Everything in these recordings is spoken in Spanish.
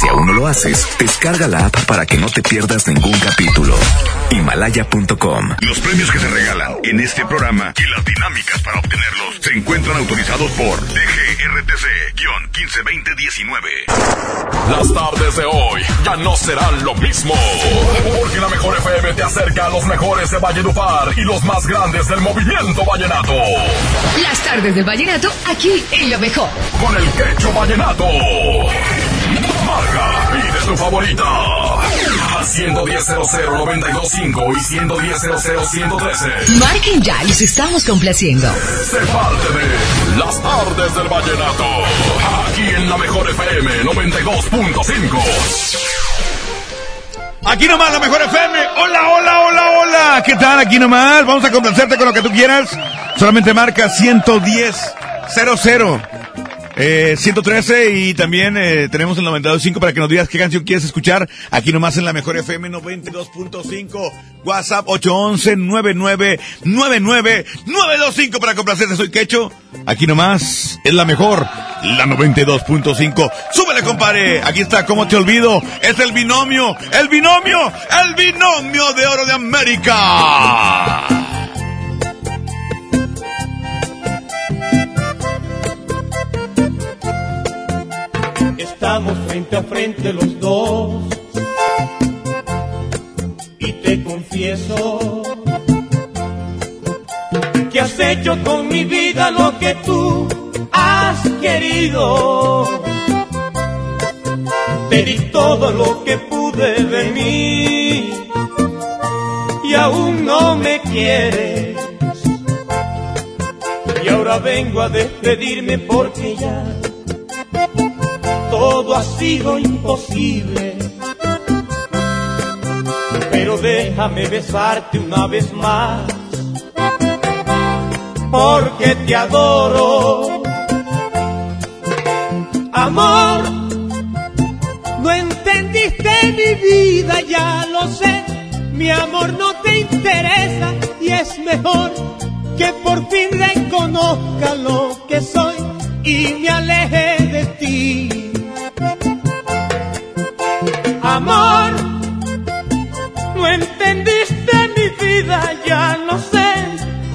Si aún no lo haces, descarga la app para que no te pierdas ningún capítulo. Himalaya.com. Los premios que se regalan en este programa y las dinámicas para obtenerlos se encuentran autorizados por DGRTC-152019. Las tardes de hoy ya no serán lo mismo. Porque la mejor FM te acerca a los mejores de Valledupar y los más grandes del movimiento vallenato. Las tardes del vallenato aquí en lo mejor. Con el quecho vallenato. Marca, pide tu favorita. Al 110.00925 y 110.00113. Marquen ya, los estamos complaciendo. Se parte de Las tardes del vallenato. Aquí en la mejor FM 92.5. Aquí nomás, la mejor FM. Hola, hola, hola, hola. ¿Qué tal? Aquí nomás. Vamos a complacerte con lo que tú quieras. Solamente marca 110 00. Eh, 113 y también eh, tenemos el 92.5 para que nos digas qué canción quieres escuchar. Aquí nomás en la mejor FM 92.5. WhatsApp 811-9999-925 para complacerte. Soy Quecho. Aquí nomás es la mejor, la 92.5. Súbele, compadre. Aquí está, ¿cómo te olvido? Es el binomio, el binomio, el binomio de oro de América. Estamos frente a frente los dos y te confieso que has hecho con mi vida lo que tú has querido. Te di todo lo que pude de mí y aún no me quieres. Y ahora vengo a despedirme porque ya todo ha sido imposible. Pero déjame besarte una vez más, porque te adoro. Amor, no entendiste mi vida, ya lo sé. Mi amor no te interesa y es mejor que por fin reconozca lo que soy y me aleje de ti amor. No entendiste mi vida, ya lo sé.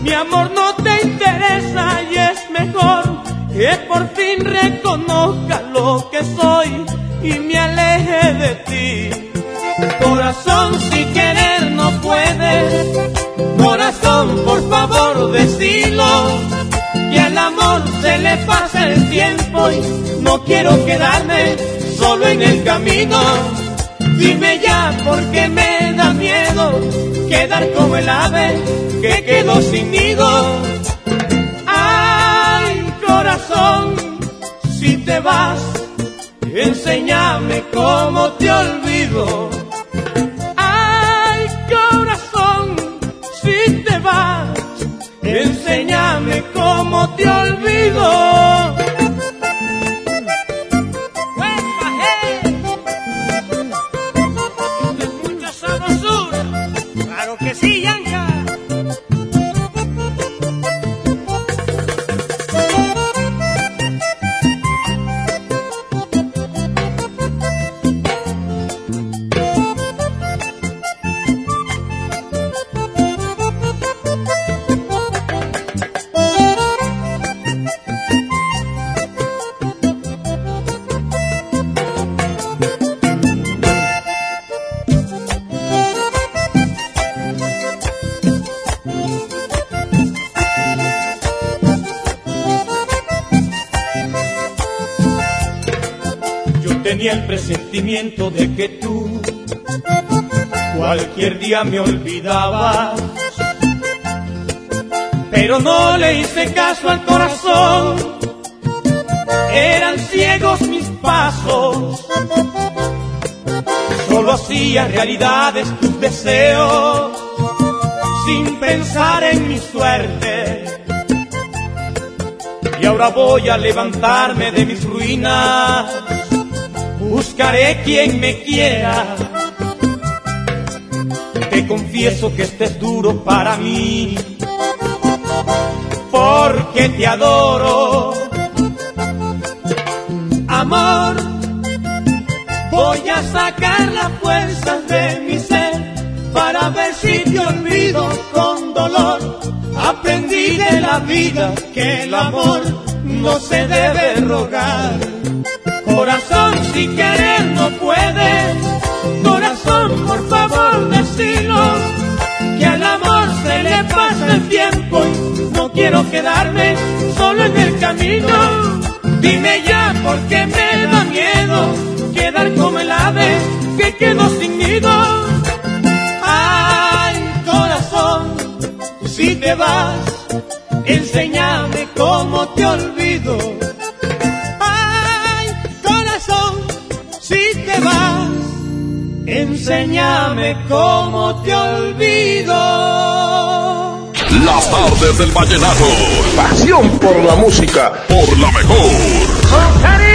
Mi amor no te interesa y es mejor que por fin reconozca lo que soy y me aleje de ti. Corazón, si querer no puedes. Corazón, por favor, decilo. Que al amor se le pasa el tiempo y no quiero quedarme solo en el camino. Dime ya porque me da miedo quedar como el ave que quedó sin nido. Ay, corazón, si te vas, enséñame cómo te olvido. Ay, corazón, si te vas, enséñame cómo te olvido. Me olvidabas, pero no le hice caso al corazón. Eran ciegos mis pasos, solo hacía realidades tus deseos sin pensar en mi suerte. Y ahora voy a levantarme de mis ruinas, buscaré quien me quiera. Te confieso que este es duro para mí, porque te adoro. amor. Voy a sacar las fuerzas de mi ser para ver si te olvido con dolor. Aprendí de la vida que el amor no se debe rogar. Corazón, si querer no puedes, corazón, por favor, decilo, que al amor se le pasa el tiempo y no quiero quedarme solo en el camino. Dime ya por qué me da miedo quedar como el ave que quedó sin nido. Ay, corazón, si te vas, enséñame cómo te olvido. Enséñame cómo te olvido. Las tardes del vallenato. Pasión por la música. Por la mejor.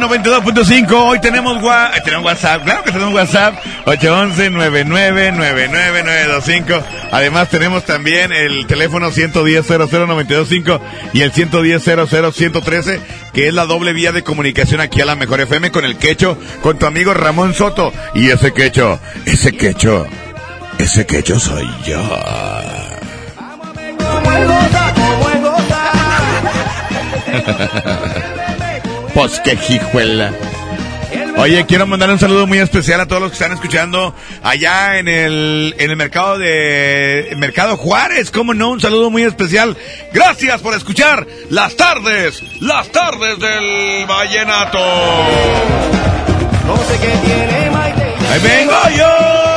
92.5. Hoy tenemos, eh, tenemos WhatsApp. Claro que tenemos WhatsApp. 811-999925. Además tenemos también el teléfono 110-00925 y el 110-00113, que es la doble vía de comunicación aquí a la mejor FM con el quecho, con tu amigo Ramón Soto. Y ese quecho, ese quecho, ese quecho soy yo. Pues qué. Oye, quiero mandar un saludo muy especial a todos los que están escuchando allá en el, en el mercado de Mercado Juárez. ¿Cómo no? Un saludo muy especial. Gracias por escuchar las tardes, las tardes del Vallenato. Ahí vengo yo.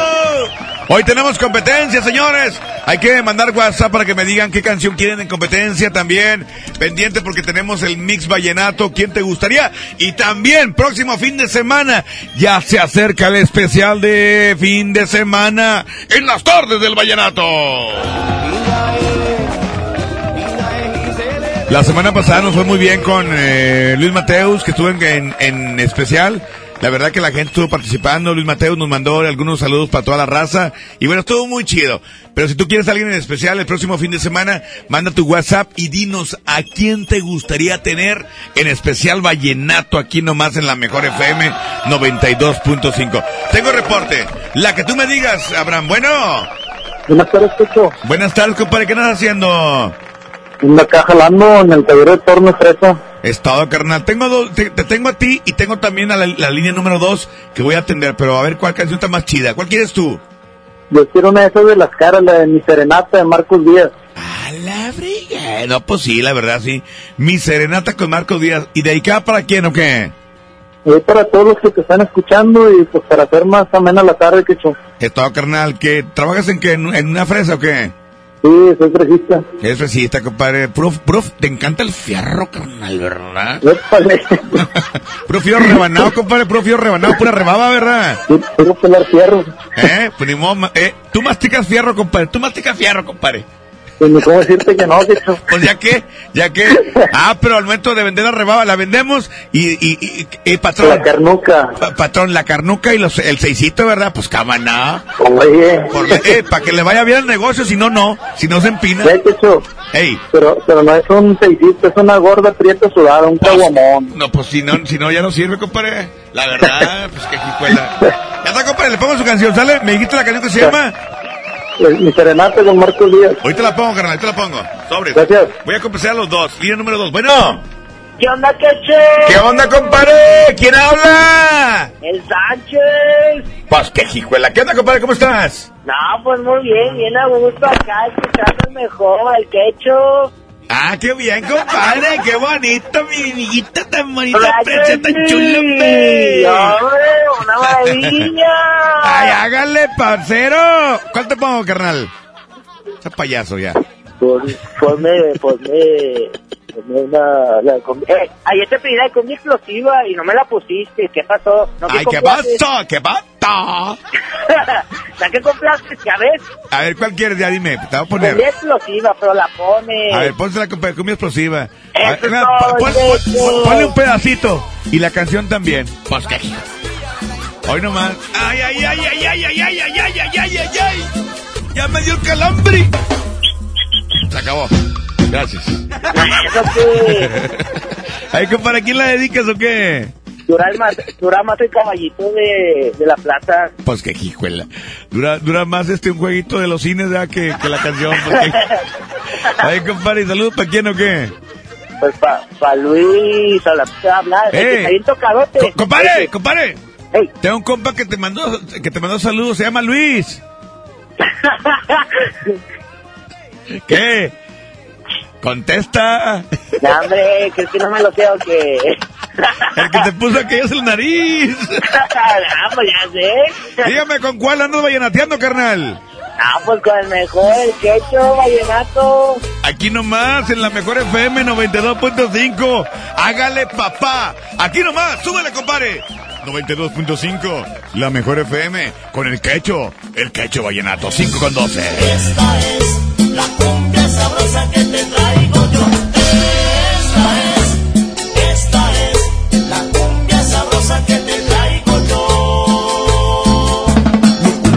Hoy tenemos competencia, señores. Hay que mandar WhatsApp para que me digan qué canción quieren en competencia también. Pendiente porque tenemos el mix vallenato. ¿Quién te gustaría? Y también, próximo fin de semana, ya se acerca el especial de fin de semana en las tardes del vallenato. La semana pasada nos fue muy bien con eh, Luis Mateus, que estuvo en, en- en especial. La verdad que la gente estuvo participando. Luis Mateus nos mandó algunos saludos para toda la raza. Y bueno, estuvo muy chido. Pero si tú quieres a alguien en especial el próximo fin de semana, manda tu WhatsApp y dinos a quién te gustaría tener en especial Vallenato aquí nomás en la mejor FM 92.5. Tengo reporte. La que tú me digas, Abraham. Bueno, Buenas tardes, Pecho. buenas tardes, compadre. ¿Qué andas haciendo? Acá jalando en el taller de torno fresa. Estado carnal. Tengo dos, te, te tengo a ti y tengo también a la, la línea número dos que voy a atender, pero a ver cuál canción está más chida. ¿Cuál quieres tú? Yo quiero una de esas de las caras, la de mi serenata de Marcos Díaz. A la briga. No, pues sí, la verdad, sí. Mi serenata con Marcos Díaz. ¿Y dedicada para quién o qué? Y para todos los que te están escuchando y pues para hacer más amena la tarde, que Estado carnal. ¿Que ¿Trabajas en qué? ¿En, en una fresa o qué? Sí, soy fresista. Es fresita, compadre. Prof, prof, te encanta el fierro, carnal, ¿verdad? Puro fierro rebanado, compadre. Puro fierro rebanado, pura rebaba, ¿verdad? Sí, Quiero pelar fierro. ¿Eh? Pues eh, tú masticas fierro, compadre. Tú masticas fierro, compadre. Pues ni cómo decirte que no, que Pues ya que, ya que. Ah, pero al momento de vender la rebaba, la vendemos y, y, y, y, patrón. La carnuca. pa- patrón, la carnuca y los, el seisito, ¿verdad? Pues cámara. Oye. Eh, para que le vaya bien el negocio, si no, no. Si no se empina. Ya. Ey. Pero, pero no es un seisito, es una gorda prieta sudada, un caguamón. No, pues si no, si no, ya no sirve, compadre. La verdad, pues que jijuela. Ya está, compadre, le pongo su canción, ¿sale? Me dijiste la canción que se llama. Mi serenata con Marcos Díaz. Ahorita la pongo, carnal, ahorita la pongo. Sobre. Gracias. Voy a complacer a los dos. Línea número dos. Bueno. ¿Qué onda, Queche? ¿Qué onda, compadre? ¿Quién habla? El Sánchez. Pues qué jijuela. ¿Qué onda, compadre? ¿Cómo estás? No, pues muy bien, bien a gusto acá, escuchando el mejor, al Quecho. Ah, qué bien, compadre. Qué bonito, mi amiguita tan bonita, preciosa, tan chula, hombre. Una maravilla. Ay, hágale, parcero. ¿Cuál te pongo, carnal? Ese payaso ya. Pues, ponme, ponme, ponme una, la Eh, ayer te pedí la combi explosiva y no me la pusiste, ¿qué pasó? ¿No Ay, ¿qué pasó? ¿Qué pasó? ¿La que compraste? ¿Ya ves? A ver, ¿cuál quieres? Ya dime, te voy a poner. Combi explosiva, pero la pone. A ver, ponse la cumbia explosiva. Ver, pon- pon- Checho. ponle un pedacito. Y la canción también. Pues qué. Hoy nomás. Ay, ay, ay, ay, ay, ay, ay, ay, ay, ay, ay, ay. me dio el calambre. Se acabó. Gracias. Ay, compadre, ¿a quién la dedicas o qué? Dura, el más, dura más el caballito de, de la plaza. Pues que hijuela. Dura, dura más este un jueguito de los cines ¿verdad? que, que la canción. Porque... Ay, compadre, ¿saludos para quién o qué? Pues pa, pa Luis, a la hablar. ¡Eh! que está bien tocadote. Co- compadre, compadre. Ey. Tengo un compa que te mandó, que te mandó saludos, se llama Luis. ¿Qué? Contesta. No, hombre, ¿crees que no me lo sé o qué? El que te puso aquello es el nariz. pues ya sé. Dígame con cuál andas vallenateando, carnal. Ah, pues con el mejor, el quecho, vallenato. Aquí nomás, en la mejor FM 92.5. Hágale papá. Aquí nomás, súbele, compadre. 92.5, la mejor FM, con el quecho, el quecho vallenato, 5 con 12. Esta es la cumbia sabrosa que te traigo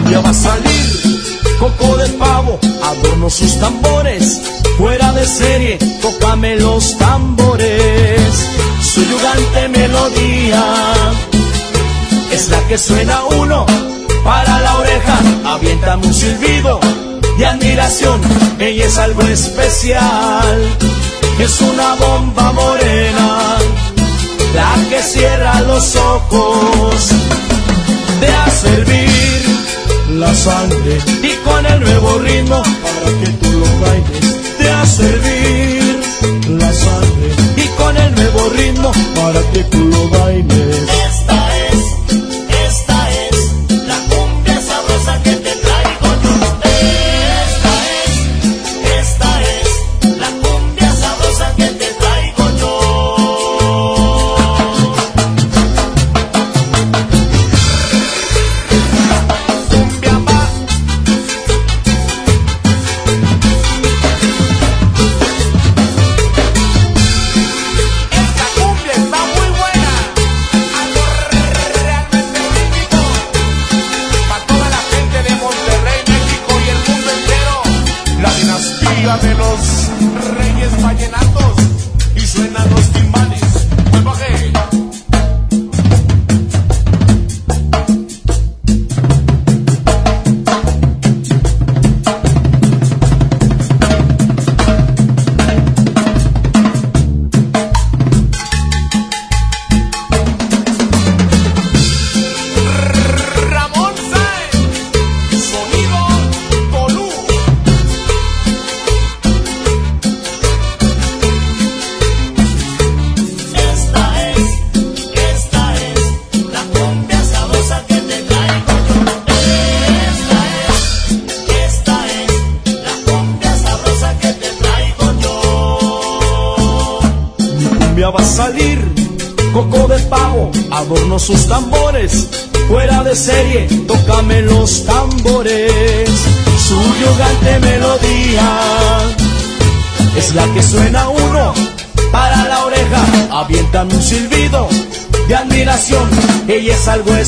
cumbia va a salir, coco de pavo, adorno sus tambores. Fuera de serie, tócame los tambores. Su yugante melodía es la que suena uno para la oreja. Aviéntame un silbido de admiración, ella es algo especial. Es una bomba morena, la que cierra los ojos, de a servir la sangre y con el nuevo ritmo para que tú lo bailes, de a servir la sangre y con el nuevo ritmo para que tú lo bailes.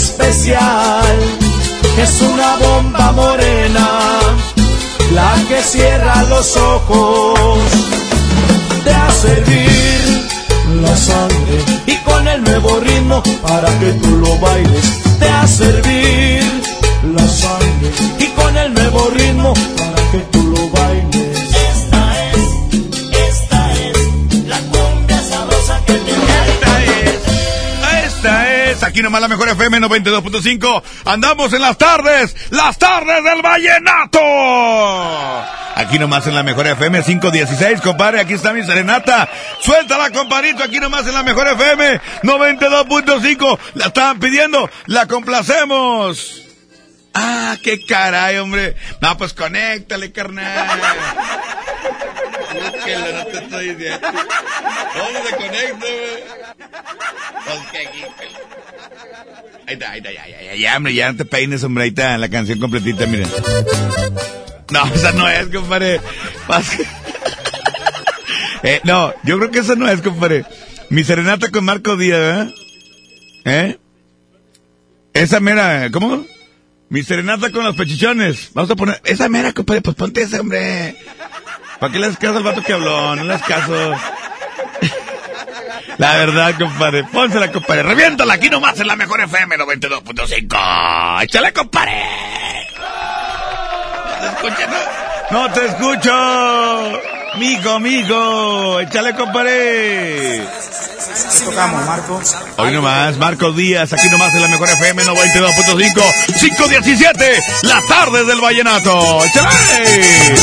Especial, es una bomba morena, la que cierra los ojos de a servir la sangre y con el nuevo ritmo para que tú lo bailes de a servir la sangre y con el nuevo ritmo para aquí nomás la mejor FM 92.5. Andamos en las tardes, las tardes del vallenato. Aquí nomás en la mejor FM 516, compadre, aquí está mi serenata. Suéltala, compadrito, aquí nomás en la mejor FM 92.5. La estaban pidiendo, la complacemos. Ah, qué caray, hombre. No, pues conéctale, carnal. No te estoy diciendo. ¿Dónde se conecta, güey? Pues que aquí. Ahí está, ahí está, ya, ya, ya, hombre, ya no te peines, hombre, la canción completita, miren. No, esa no es, compadre. Eh, no, yo creo que esa no es, compadre. Mi serenata con Marco Díaz, ¿verdad? ¿Eh? Esa mera, ¿cómo? Mi serenata con los pechichones. Vamos a poner. Esa mera, compadre. Pues ponte ese, hombre. ¿Para qué le das caso al vato que habló? No le das caso. La verdad, compadre. Pónsela, compadre. Reviéntala aquí nomás en la mejor FM 92.5. Échale, compadre. ¿No te escucho? No, no te escucho. Migo, amigo. Échale, compadre. ¿Qué tocamos, Marco? Hoy nomás, Marcos Díaz, aquí nomás en la mejor FM 92.5, 517, las tardes del vallenato. ¡Échale!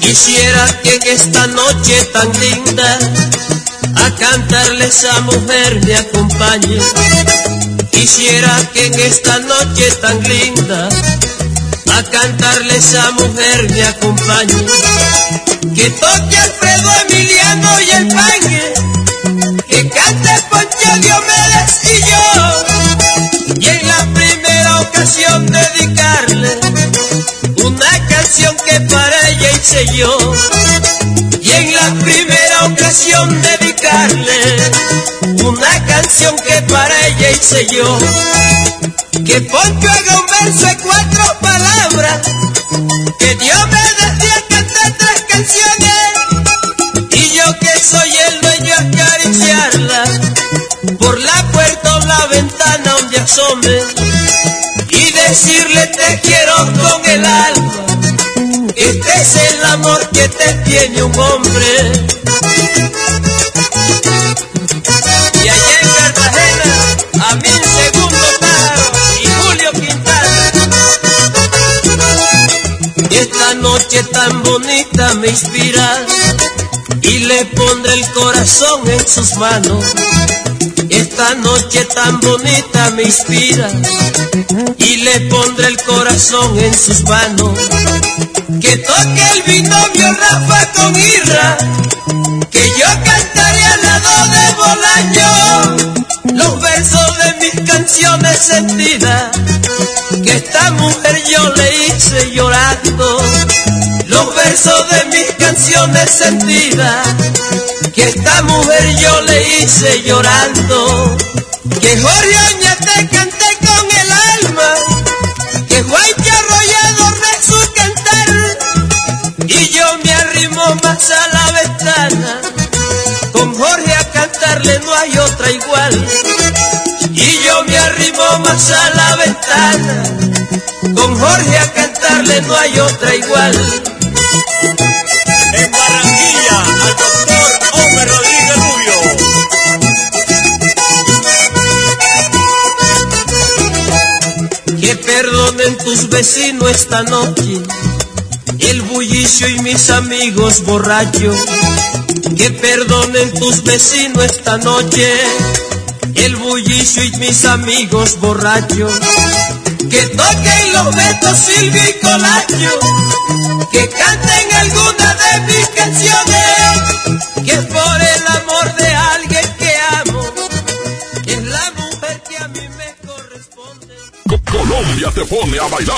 Quisiera que en esta noche tan linda a cantarle esa mujer me acompañe. Quisiera que en esta noche tan linda a cantarle esa mujer me acompañe. Que toque Alfredo Emiliano y el pañe, que cante Poncho Diomedes y yo. Y en la primera ocasión dedicarle una canción que para ella hice yo. Y en la primera ocasión dedicarle una canción que para ella hice yo. Que Poncho haga un verso de cuatro palabras, que Dios me decía cantar tres canciones, y yo que soy el dueño acariciarla, por la puerta o la ventana donde asome, y decirle te quiero con el alma. Este es el amor que te tiene un hombre. Noche tan bonita me inspira y le pondré el corazón en sus manos. Esta noche tan bonita me inspira y le pondré el corazón en sus manos. Que toque el binomio Rafa con Irra, que yo cantaré al lado de Bolaño los versos de mis canciones sentidas. Que esta mujer yo le hice llorando los versos de mis canciones sentidas. Que esta mujer yo le hice llorando. Que Jorge Oña te canté con el alma. Que Juancho Arroyado re su cantar. Y yo me arrimo más a la ventana. Con Jorge a cantarle no hay otra igual. Más a la ventana. Con Jorge a cantarle no hay otra igual. En Barranquilla, al doctor Homer Rodríguez Rubio. Que perdonen tus vecinos esta noche, el bullicio y mis amigos borrachos. Que perdonen tus vecinos esta noche, el bullicio y mis amigos borrachos. Que toquen los betos Silvio y Colacho, que canten alguna de mis canciones, que por el amor de alguien que amo, es la mujer que a mí me corresponde. Co- Colombia te pone a bailar.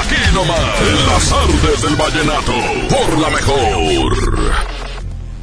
Aquí nomás, en las artes del vallenato, por la mejor.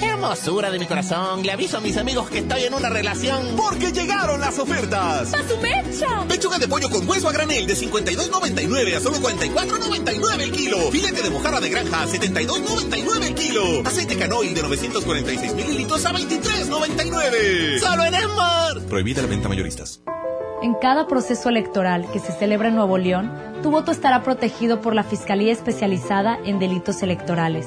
Hermosura de mi corazón, le aviso a mis amigos que estoy en una relación. Porque llegaron las ofertas. ¡A su mecha! Pechuga de pollo con hueso a granel de 52.99 a solo 44.99 el kilo. Filete de mojarra de granja a 72.99 el kilo. Aceite canoil de 946 mililitros a 23.99. ¡Solo en Esmar! Prohibida la venta mayoristas. En cada proceso electoral que se celebra en Nuevo León, tu voto estará protegido por la Fiscalía Especializada en Delitos Electorales.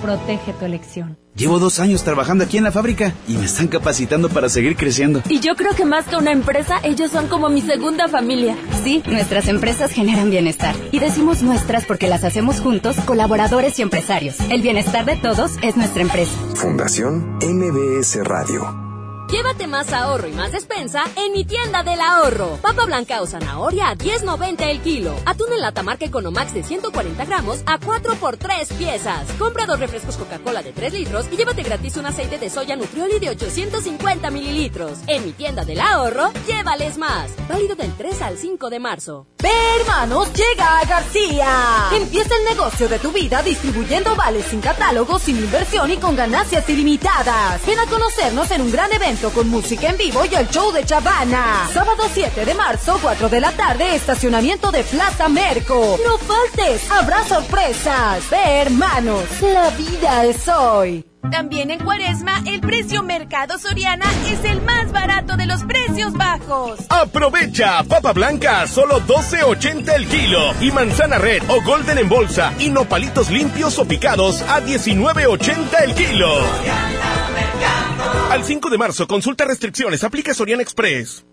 protege tu elección. Llevo dos años trabajando aquí en la fábrica y me están capacitando para seguir creciendo. Y yo creo que más que una empresa, ellos son como mi segunda familia. Sí, nuestras empresas generan bienestar. Y decimos nuestras porque las hacemos juntos, colaboradores y empresarios. El bienestar de todos es nuestra empresa. Fundación MBS Radio. Llévate más ahorro y más despensa en mi tienda del ahorro. Papa blanca o zanahoria a 10.90 el kilo. Atún en lata marca Economax de 140 gramos a 4 por 3 piezas. Compra dos refrescos Coca-Cola de 3 litros y llévate gratis un aceite de soya Nutrioli de 850 mililitros. En mi tienda del ahorro, llévales más. Válido del 3 al 5 de marzo. Ve hermanos, llega García. Empieza el negocio de tu vida distribuyendo vales sin catálogo, sin inversión y con ganancias ilimitadas. Ven a conocernos en un gran evento con música en vivo y el show de Chavana. Sábado 7 de marzo, 4 de la tarde, estacionamiento de Plaza Merco. No faltes, habrá sorpresas. Ve, hermanos, la vida es hoy. También en Cuaresma, el precio Mercado Soriana es el más barato de los precios bajos. Aprovecha papa blanca a solo 12.80 el kilo y manzana red o golden en bolsa y nopalitos limpios o picados a 19.80 el kilo. Al 5 de marzo, consulta restricciones, aplica Soriana Express.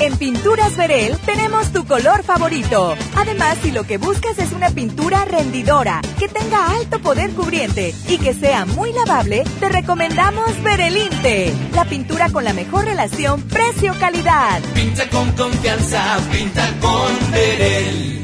En Pinturas Verel tenemos tu color favorito. Además, si lo que buscas es una pintura rendidora, que tenga alto poder cubriente y que sea muy lavable, te recomendamos Verelinte, la pintura con la mejor relación precio-calidad. Pinta con confianza, pinta con Verel.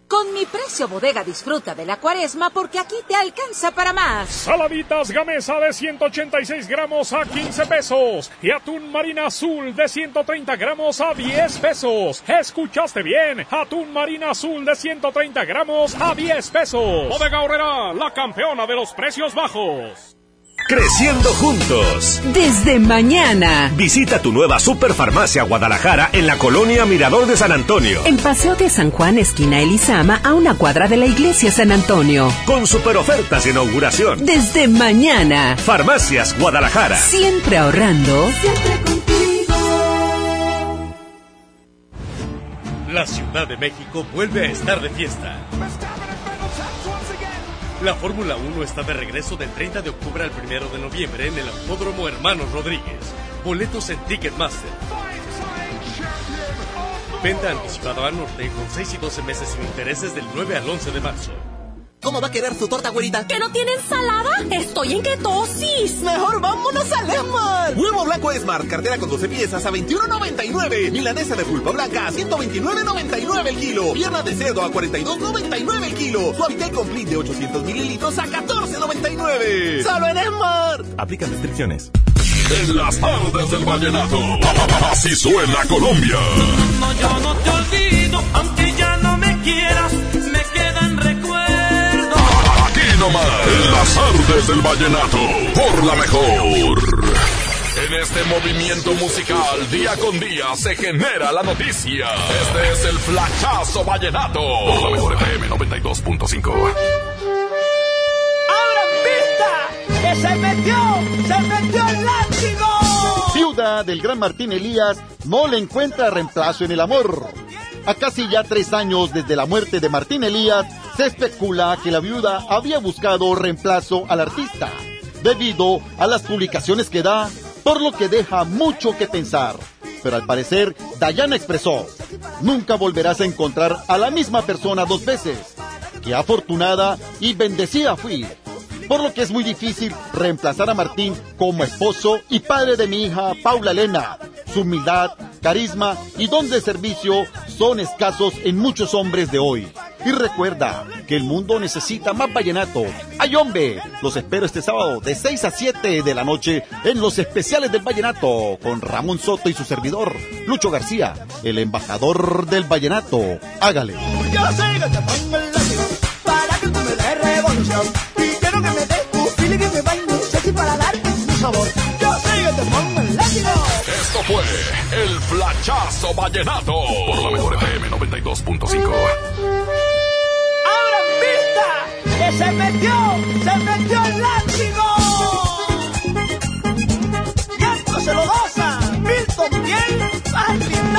Con mi precio bodega disfruta de la cuaresma porque aquí te alcanza para más. Saladitas gamesa de 186 gramos a 15 pesos y atún marina azul de 130 gramos a 10 pesos. ¿Escuchaste bien? Atún marina azul de 130 gramos a 10 pesos. Bodega Horrera, la campeona de los precios bajos. Creciendo juntos. Desde mañana. Visita tu nueva Superfarmacia Guadalajara en la colonia Mirador de San Antonio. En Paseo de San Juan, esquina Elizama, a una cuadra de la iglesia San Antonio. Con super ofertas de inauguración. Desde mañana. Farmacias Guadalajara. Siempre ahorrando. Siempre contigo. La Ciudad de México vuelve a estar de fiesta. La Fórmula 1 está de regreso del 30 de octubre al 1 de noviembre en el Autódromo Hermanos Rodríguez. Boletos en Ticketmaster. Venta anticipada al norte con 6 y 12 meses sin intereses del 9 al 11 de marzo. ¿Cómo va a querer su torta, güerita? ¿Que no tiene ensalada? Estoy en ketosis. Mejor vámonos al Esmar. Huevo blanco Esmar, cartera con 12 piezas a 21.99. Milanesa de pulpa blanca a 129.99 el kilo. Pierna de cerdo a 42.99 el kilo. Suavitel complete de 800 mililitros a 14.99. ¡Solo en Esmar! Aplican restricciones. En las tardes del vallenato. Así suena Colombia. No, yo no te olvido, aunque ya no me quieras, me quedan recuerdos. Aquí nomás, en las tardes del vallenato, por la mejor. En este movimiento musical, día con día, se genera la noticia. Este es el Flachazo Vallenato. Por la mejor FM 92.5. ¡Abran pista! ¡Que se metió! ¡Se metió el látigo! Ciudad del Gran Martín Elías no le encuentra reemplazo en el amor. A casi ya tres años desde la muerte de Martín Elías, se especula que la viuda había buscado reemplazo al artista, debido a las publicaciones que da por lo que deja mucho que pensar. Pero al parecer, Dayana expresó, nunca volverás a encontrar a la misma persona dos veces. Qué afortunada y bendecida fui por lo que es muy difícil reemplazar a Martín como esposo y padre de mi hija Paula Elena. Su humildad, carisma y don de servicio son escasos en muchos hombres de hoy. Y recuerda que el mundo necesita más vallenato. ¡Ay, hombre! Los espero este sábado de 6 a 7 de la noche en los especiales del vallenato con Ramón Soto y su servidor, Lucho García, el embajador del vallenato. Hágale. Yo sé que te pongo el para que tú me des revolución. Vallenato por la mejor FM 92.5. ¡Abran pista! ¡Que se metió! ¡Se metió el látigo! ¡Y se lo goza! ¡Milton Piel! ¡Martin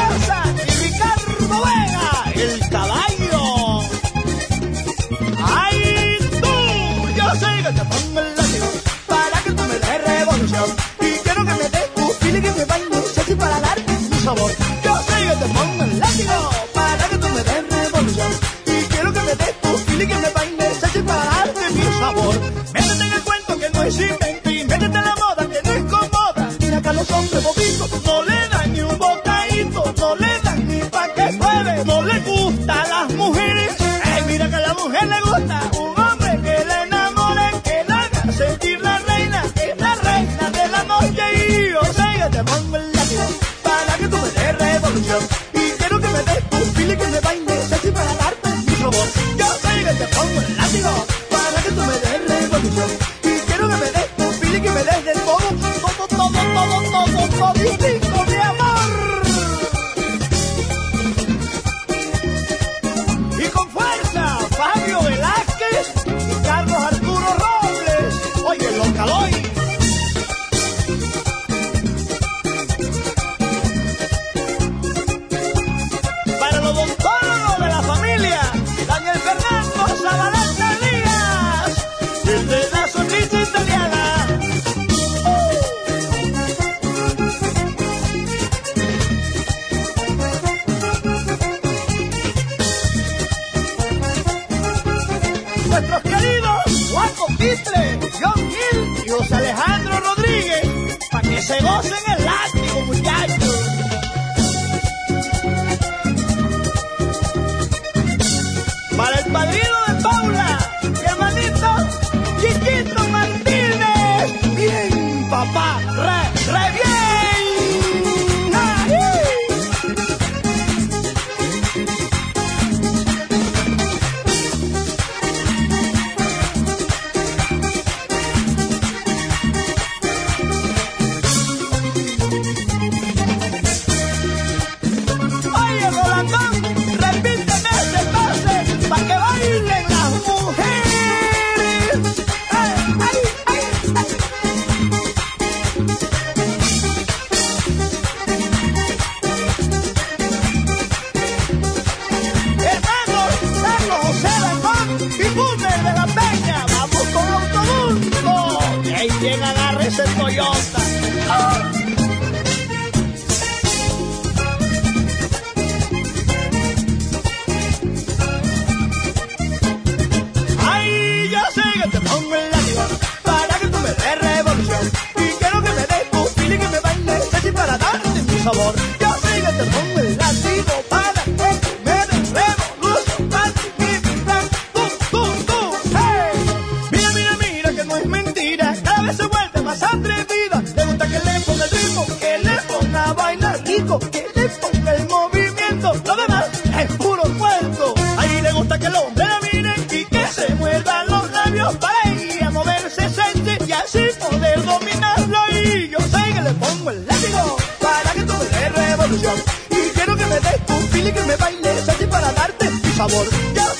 sabor.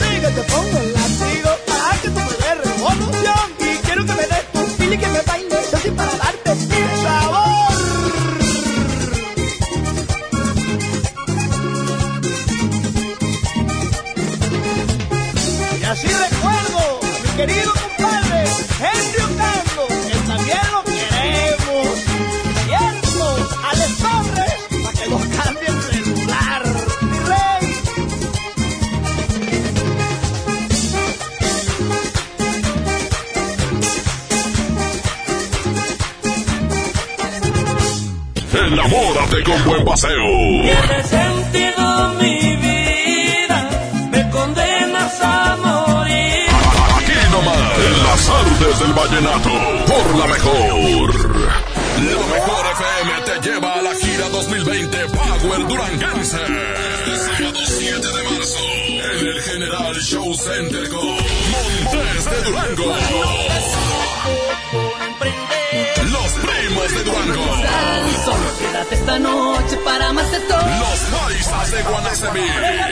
Paisas de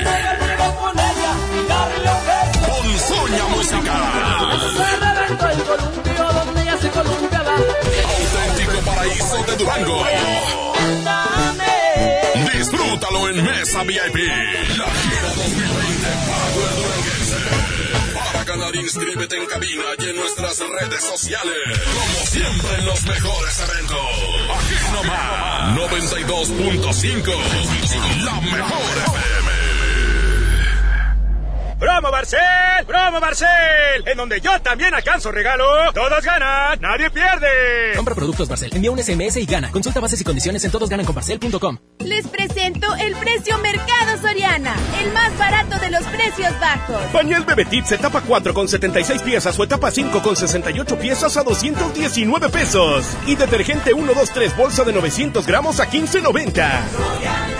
y en nuestras redes sociales. Como siempre en los mejores eventos. Aquí nomás. 92.5. La mejor FM. ¡Promo Barcel! ¡Promo Barcel! En donde yo también alcanzo regalo. Todos ganan, nadie pierde. Compra productos Barcel, envía un SMS y gana. Consulta bases y condiciones en todosgananconbarcel.com. Les presento el precio Mercado Soriana, el más barato de los precios bajos. Pañal Bebetits etapa 4 con 76 piezas o etapa 5 con 68 piezas a 219 pesos. Y detergente 1, 2, 3 bolsa de 900 gramos a 15.90.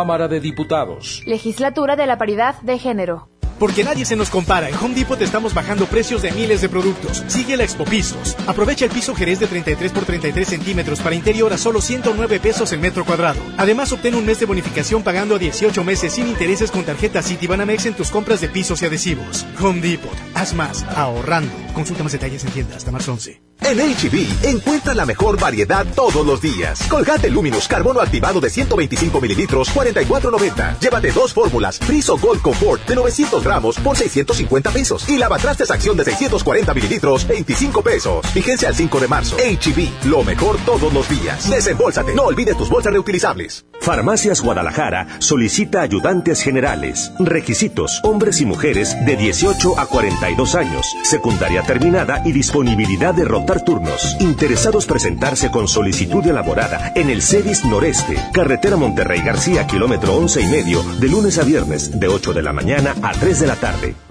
Cámara de Diputados. Legislatura de la Paridad de Género. Porque nadie se nos compara. En Home Depot te estamos bajando precios de miles de productos. Sigue la Expo Pisos. Aprovecha el piso Jerez de 33 por 33 centímetros para interior a solo 109 pesos el metro cuadrado. Además, obtén un mes de bonificación pagando a 18 meses sin intereses con tarjeta Citibanamex en tus compras de pisos y adhesivos. Home Depot. Haz más. Ahorrando. Consulta más detalles en tienda hasta marzo 11. En HB, encuentra la mejor variedad todos los días. Colgate Luminous Carbono activado de 125 mililitros, 44.90. Llévate dos fórmulas, Friso Gold Comfort de 900 gramos por 650 pesos. Y lavatrastes acción de 640 mililitros, 25 pesos. Fíjense al 5 de marzo. HB, lo mejor todos los días. Desembolsate, no olvides tus bolsas reutilizables. Farmacias Guadalajara solicita ayudantes generales. Requisitos: hombres y mujeres de 18 a 42 años, secundaria terminada y disponibilidad de rotar turnos. Interesados presentarse con solicitud elaborada en el CEDIS Noreste, carretera Monterrey García, kilómetro 11 y medio, de lunes a viernes, de 8 de la mañana a 3 de la tarde.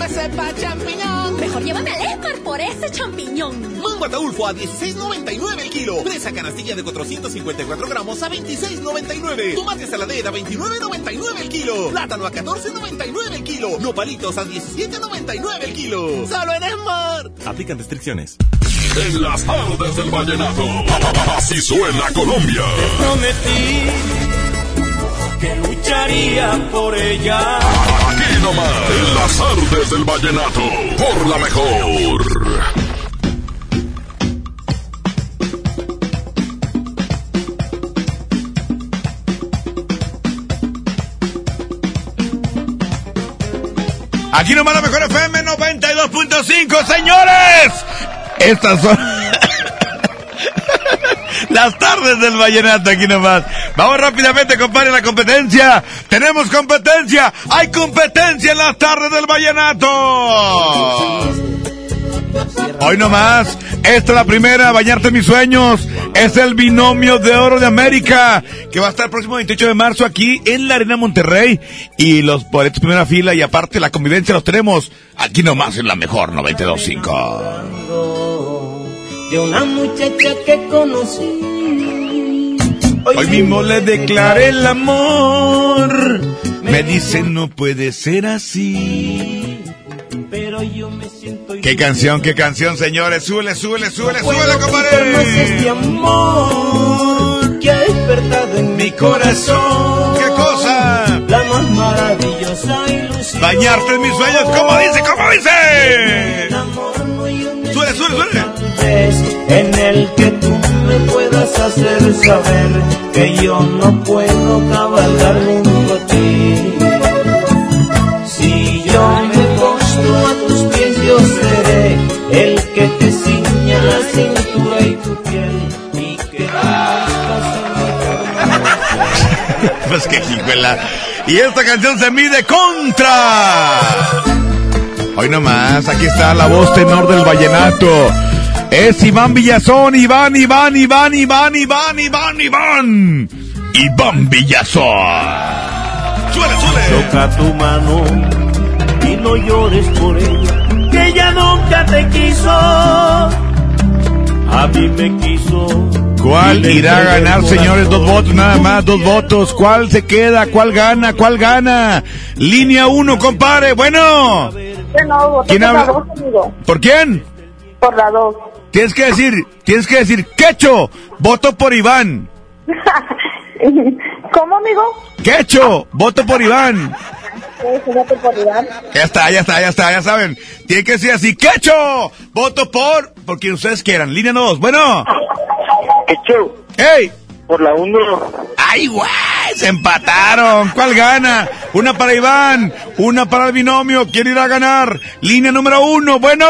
me sepa champiñón. Mejor llévame al Esmar por ese champiñón. Mango ataulfo a 16.99 el kilo. Presa canastilla de 454 gramos a 26.99. Tomate saladera a 29.99 el kilo. Plátano a 14.99 el kilo. Nopalitos a 17.99 el kilo. Solo en Esmar. Aplican restricciones. En las tardes del vallenato. Así suena Colombia. Te prometí que lucharía por ella. Aquí nomás, en las artes del vallenato, por la mejor. Aquí nomás la mejor FM 92.5, señores. Estas son las tardes del vallenato aquí nomás. Vamos rápidamente, compadre, la competencia. Tenemos competencia. Hay competencia en las tardes del vallenato. Hoy nomás, esta es la primera, Bañarte mis sueños. Es el binomio de oro de América, que va a estar el próximo 28 de marzo aquí en la Arena Monterrey. Y los boletos primera fila y aparte la convivencia los tenemos aquí nomás en la mejor 92.5. de una muchacha que conocí. Hoy mismo le declaré el amor. Me dicen no puede ser así. Pero yo me siento Qué canción, qué canción, señores. Súbele, súbele, súbele, súbele, más compadre. este amor que ha despertado en mi corazón. ¿Qué cosa? La más maravillosa ilusión. Bañarte en mis sueños, ¿cómo dice? ¿Cómo dice? Suele, suele. vez en el que tú puedas hacer saber que yo no puedo cabalgar junto a ti. Si yo me postro a tus pies, yo seré el que te ciña la cintura y tu piel y que Pues que hijuela. Y esta canción se mide contra. Hoy nomás, aquí está la voz tenor del vallenato. Es Iván Villazón, Iván, Iván, Iván, Iván, Iván, Iván, Iván. Iván Villazón. Suele, suele. Toca tu mano y no llores por ella, que ella nunca te quiso. A mí me quiso. ¿Cuál irá a ganar, señores? Dos votos nada más, dos votos. ¿Cuál se queda? ¿Cuál gana? ¿Cuál gana? Línea uno, compadre. Bueno. Bueno, ¿Quién habla? ¿Por quién? Por la dos. Tienes que decir, tienes que decir, Quecho, voto por Iván. ¿Cómo, amigo? Quecho, voto por Iván. Por. Ya está, ya está, ya está, ya saben. Tiene que decir así, Quecho, voto por, por quien ustedes quieran. Línea 2, bueno. Quecho. ¡Ey! Por la uno. ¡Ay, güey! Se empataron. ¿Cuál gana? Una para Iván, una para el binomio. ¿Quién irá a ganar? Línea número uno, bueno.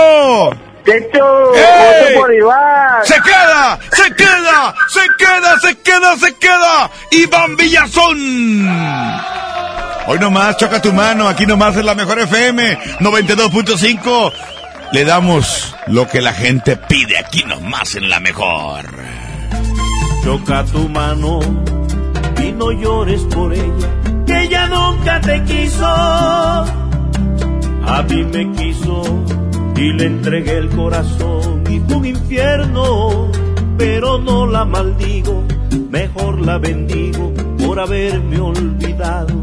Quecho, ¡Ey! voto por Iván. ¡Se queda! ¡Se queda! ¡Se queda! ¡Se queda! ¡Se queda! ¡Iván Villazón! Hoy nomás, choca tu mano. Aquí nomás es la mejor FM 92.5. Le damos lo que la gente pide aquí nomás en la mejor. Toca tu mano y no llores por ella, que ella nunca te quiso. A mí me quiso y le entregué el corazón y fue un infierno, pero no la maldigo, mejor la bendigo por haberme olvidado.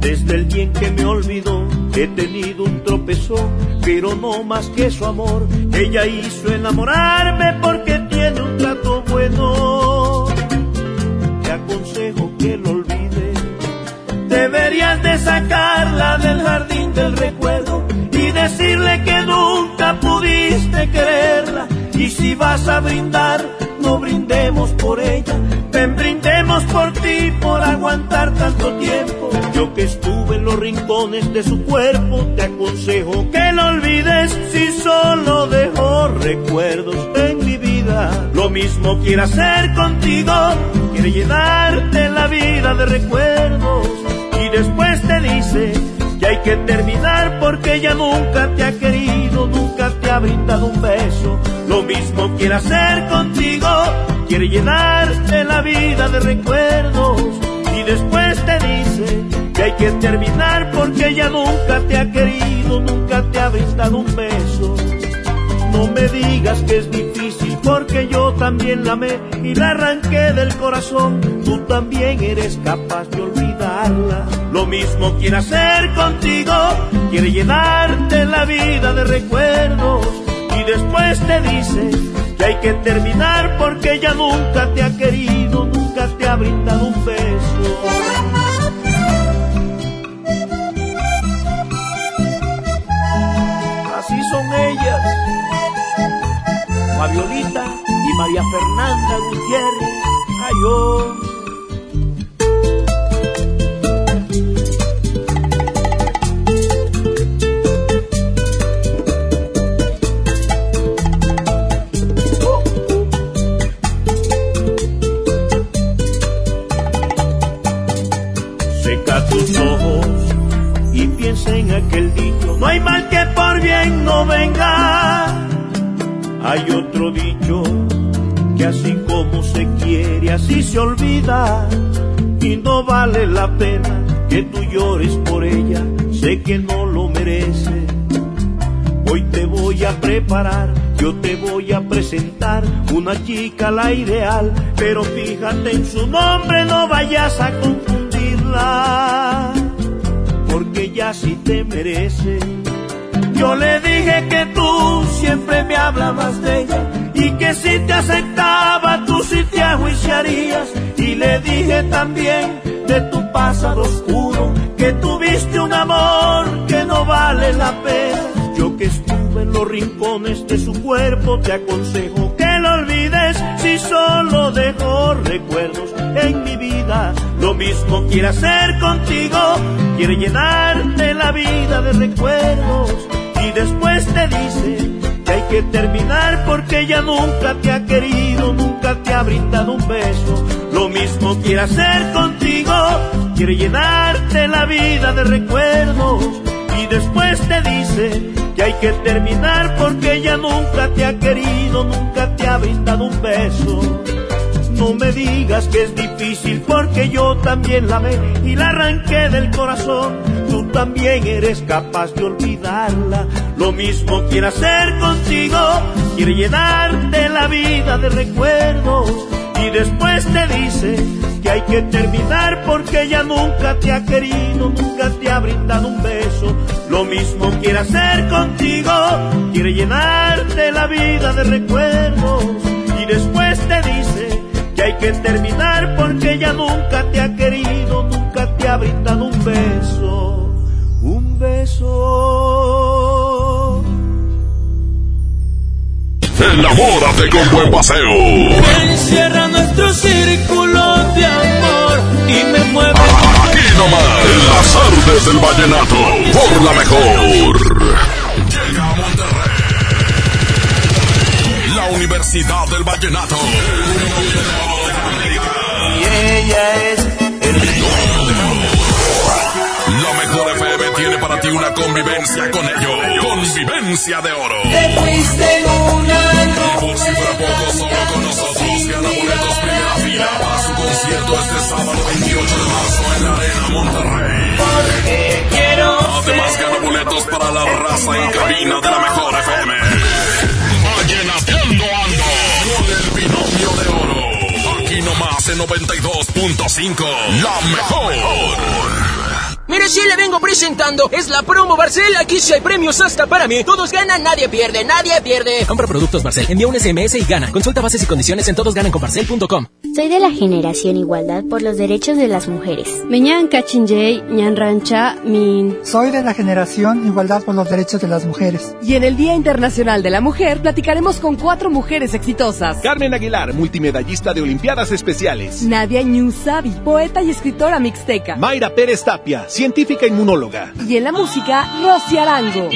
Desde el día en que me olvidó, he tenido un tropezón, pero no más que su amor. Ella hizo enamorarme porque tiene un trato bueno. Te aconsejo que lo olvides. Deberías de sacarla del jardín del recuerdo y decirle que nunca pudiste quererla. Y si vas a brindar, no brindemos por ella, ven brindemos por ti por aguantar tanto tiempo. Yo que estuve en los rincones de su cuerpo, te aconsejo que lo olvides si solo dejó recuerdos en mi vida. Lo mismo quiere hacer contigo, quiere llenarte la vida de recuerdos y después te dice que hay que terminar porque ella nunca te ha querido, nunca te ha brindado un beso. Lo mismo quiere hacer contigo, quiere llenarte la vida de recuerdos y después te dice que hay que terminar porque ella nunca te ha querido, nunca te ha brindado un beso. No me digas que es difícil porque yo también la amé y la arranqué del corazón. Tú también eres capaz de olvidarla. Lo mismo quiere hacer contigo, quiere llenarte la vida de recuerdos y después te dice que hay que terminar porque ella nunca te ha querido, nunca te ha brindado un beso. Así son ellas. Fabiolita y María Fernanda Gutiérrez. Ay, se olvida. Y no vale la pena que tú llores por ella, sé que no lo merece. Hoy te voy a preparar yo te voy a presentar una chica la ideal, pero fíjate en su nombre, no vayas a confundirla, porque ya sí te merece. Yo le dije que tú siempre me hablabas de ella y que si te aceptaba y le dije también de tu pasado oscuro que tuviste un amor que no vale la pena. Yo que estuve en los rincones de su cuerpo te aconsejo que lo olvides si solo dejó recuerdos en mi vida. Lo mismo quiere hacer contigo, quiere llenarte la vida de recuerdos y después te dice que hay que terminar porque ella nunca te ha querido, nunca te ha brindado un beso. Lo mismo quiere hacer contigo, quiere llenarte la vida de recuerdos y después te dice que hay que terminar porque ella nunca te ha querido, nunca te ha brindado un beso. No me digas que es difícil porque yo también la amé y la arranqué del corazón. También eres capaz de olvidarla. Lo mismo quiere hacer contigo, quiere llenarte la vida de recuerdos y después te dice que hay que terminar porque ella nunca te ha querido, nunca te ha brindado un beso. Lo mismo quiere hacer contigo, quiere llenarte la vida de recuerdos y después te dice que hay que terminar porque ella nunca te ha querido, nunca te ha brindado un beso, Enamórate con buen paseo. Encierra nuestro círculo de amor y me mueve. Aquí nomás, en las artes del vallenato, por la mejor. Llega a Monterrey. La Universidad del Vallenato. Y ella es el La mejor Ti una convivencia con ellos. Convivencia de oro. Te fuiste una Y por si fuera poco, solo con nosotros gana boletos primera fila para su concierto este sábado 28 de marzo en la Arena Monterrey. porque quiero Además gana boletos para la raza en cabina de la mejor FM. Vallenateando ando con el binomio de oro. Aquí nomás en 92.5. La mejor. Mire, si le vengo presentando, es la promo Barcel. Aquí sí hay premios hasta para mí. Todos ganan, nadie pierde, nadie pierde. Compra productos Barcel, envía un SMS y gana. Consulta bases y condiciones en todosgananconbarcel.com. Soy de la generación Igualdad por los Derechos de las Mujeres. Meñan Cachinjay, Ñan Rancha, Min. Soy de la generación Igualdad por los Derechos de las Mujeres. Y en el Día Internacional de la Mujer platicaremos con cuatro mujeres exitosas. Carmen Aguilar, multimedallista de Olimpiadas Especiales. Nadia Ñusabi, poeta y escritora mixteca. Mayra Pérez Tapia, científica inmunóloga. Y en la música, Rosy Arango.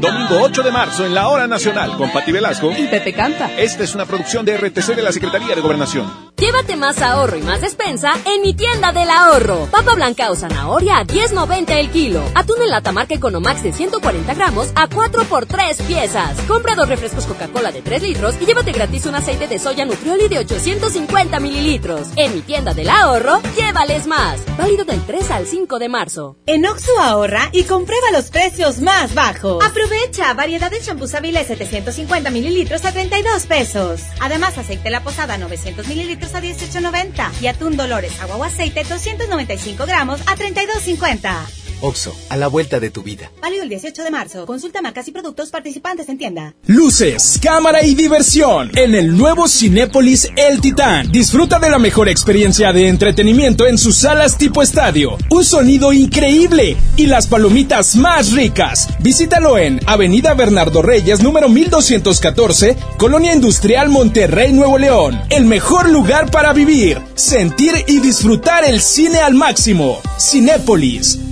Domingo 8 de marzo en la Hora Nacional con Pati Velasco. Y Pepe Canta. Esta es una producción de RTC de la Secretaría de Gobernación. Llévate más ahorro y más despensa en mi tienda del ahorro. Papa blanca o zanahoria a 10.90 el kilo. Atún en lata marca Economax de 140 gramos a 4 por 3 piezas. Compra dos refrescos Coca-Cola de 3 litros y llévate gratis un aceite de soya Nutrioli de 850 mililitros. En mi tienda del ahorro, llévales más. Válido del 3 al 5 de marzo. En Oxxo ahorra y comprueba los precios más bajos. Aprovecha variedad de champú Savile 750 mililitros a 32 pesos. Además, aceite La Posada 900 mililitros a 18.90 y atún Dolores agua o aceite 295 gramos a 32.50. Oxo, a la vuelta de tu vida. Válido el 18 de marzo. Consulta marcas y productos participantes en tienda. Luces, cámara y diversión en el nuevo Cinépolis El Titán. Disfruta de la mejor experiencia de entretenimiento en sus salas tipo estadio. Un sonido increíble y las palomitas más ricas. Visítalo en Avenida Bernardo Reyes, número 1214, Colonia Industrial Monterrey, Nuevo León. El mejor lugar para vivir, sentir y disfrutar el cine al máximo. Cinépolis.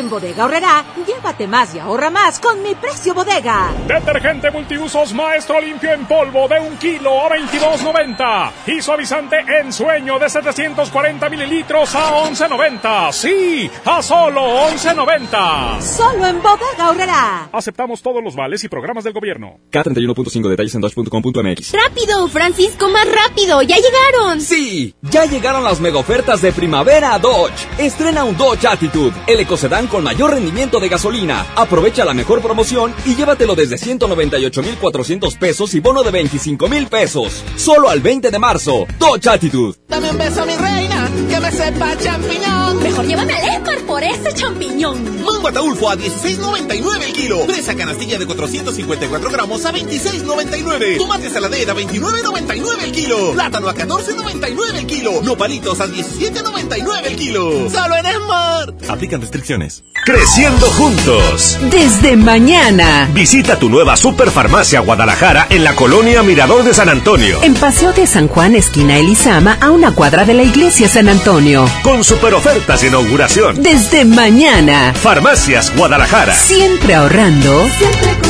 En Bodega Horrera, llévate más y ahorra más con mi precio bodega. Detergente multiusos Maestro Limpio en polvo de un kilo a 22.90. Y suavizante en sueño de 740 mililitros a 11.90. Sí, a solo 11.90. Solo en Bodega Horrera. Aceptamos todos los vales y programas del gobierno. K31.5 detalles en dodge.com.mx. Rápido, Francisco, más rápido. Ya llegaron. Sí, ya llegaron las mega ofertas de primavera a Dodge. Estrena un Dodge Attitude, el ecocedán con mayor rendimiento de gasolina. Aprovecha la mejor promoción y llévatelo desde 198,400 pesos y bono de 25,000 pesos. Solo al 20 de marzo. Dodge Attitude. Dame un beso, mi reina, que me sepa champiñón. Mejor llévame al Esmar por ese champiñón. Mango ataulfo a 16.99 el kilo. Presa canastilla de 454 gramos a 26.99. Tomate saladera a 29.99 el kilo. Plátano a 14.99 el kilo. Nopalitos a 17.99 el kilo. Solo en Esmar. Aplican restricciones. Creciendo juntos. Desde mañana. Visita tu nueva Superfarmacia Guadalajara en la colonia Mirador de San Antonio. En Paseo de San Juan, esquina Elizama, a una cuadra de la iglesia San Antonio. Con super ofertas de inauguración. Desde mañana. Farmacias Guadalajara. Siempre ahorrando. Siempre contigo.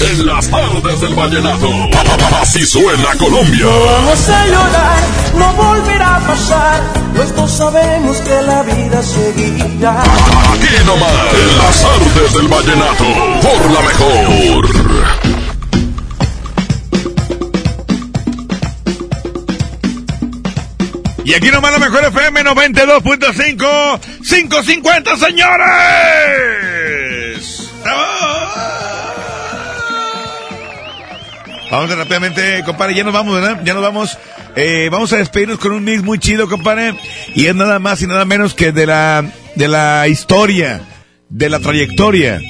En las tardes del vallenato, así suena Colombia. No vamos a llorar, no volverá a pasar. Los dos sabemos que la vida seguirá. Aquí nomás, en las tardes del vallenato, por la mejor. Y aquí nomás la mejor FM 92.5, 550, señores. Vamos rápidamente, compadre, ya nos vamos, ¿verdad? Ya nos vamos. Eh, vamos a despedirnos con un mix muy chido, compadre. Y es nada más y nada menos que de la, de la historia, de la trayectoria.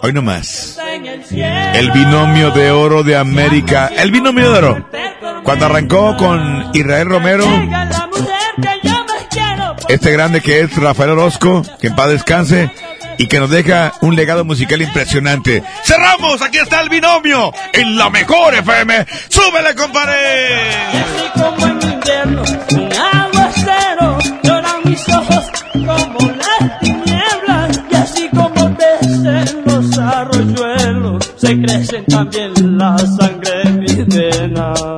Hoy nomás. El binomio de oro de América. El binomio de oro. Cuando arrancó con Israel Romero. Este grande que es Rafael Orozco, que en paz descanse y que nos deja un legado musical impresionante. Cerramos, aquí está el binomio en la mejor FM. ¡Súbele, compadre! Así como en invierno, un aguacero, lloran mis ojos como las tinieblas. Y así como crecen los arroyuelos, se crecen también la sangre venas.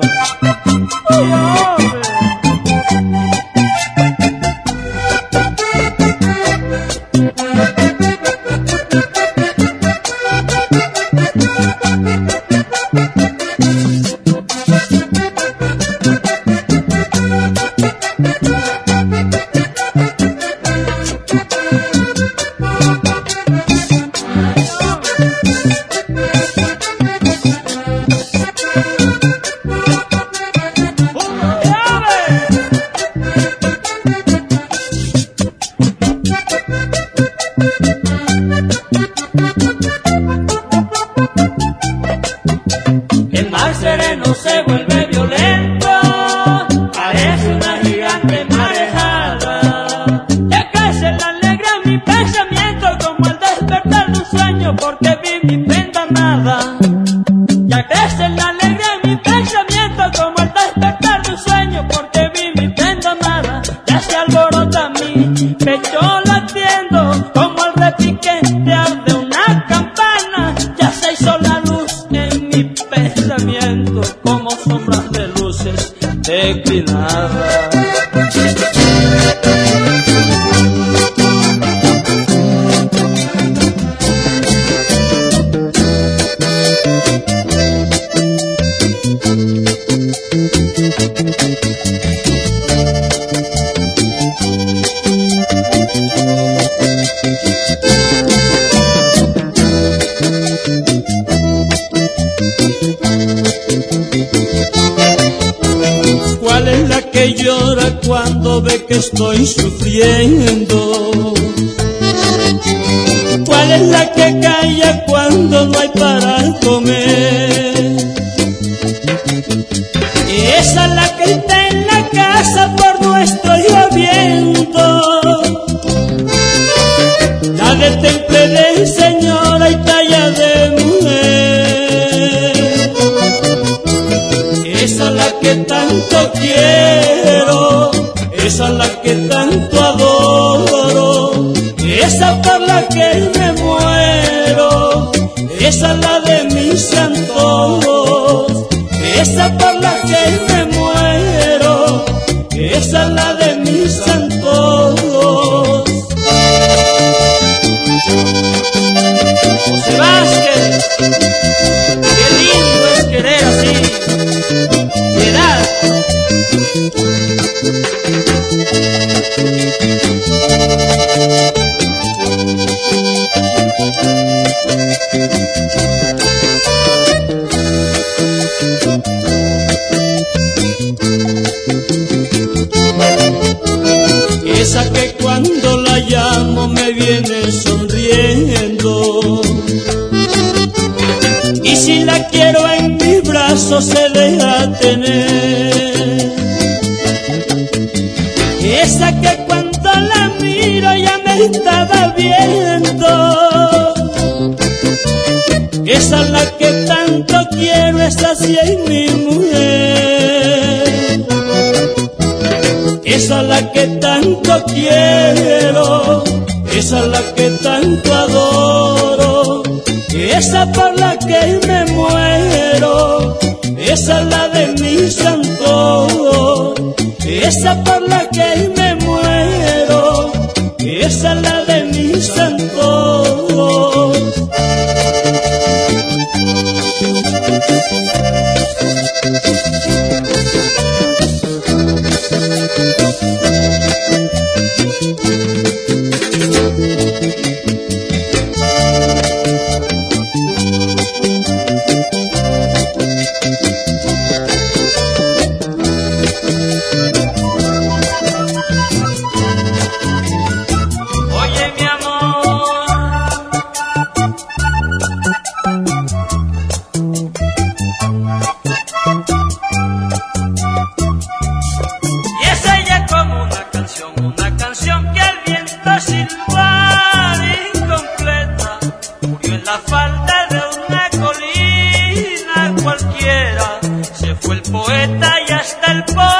Estoy sufriendo. Esa que cuando la llamo me viene sonriendo. Y si la quiero en mis brazos se deja tener. Esa que cuando la miro ya me estaba viendo. Esa es la que tanto quiero, esa sí es mi Esa es la que tanto quiero, esa es la que tanto adoro, esa por la que me muero, esa es la de mis antojos, esa por la que me muero, esa es la se fue el poeta y hasta el poema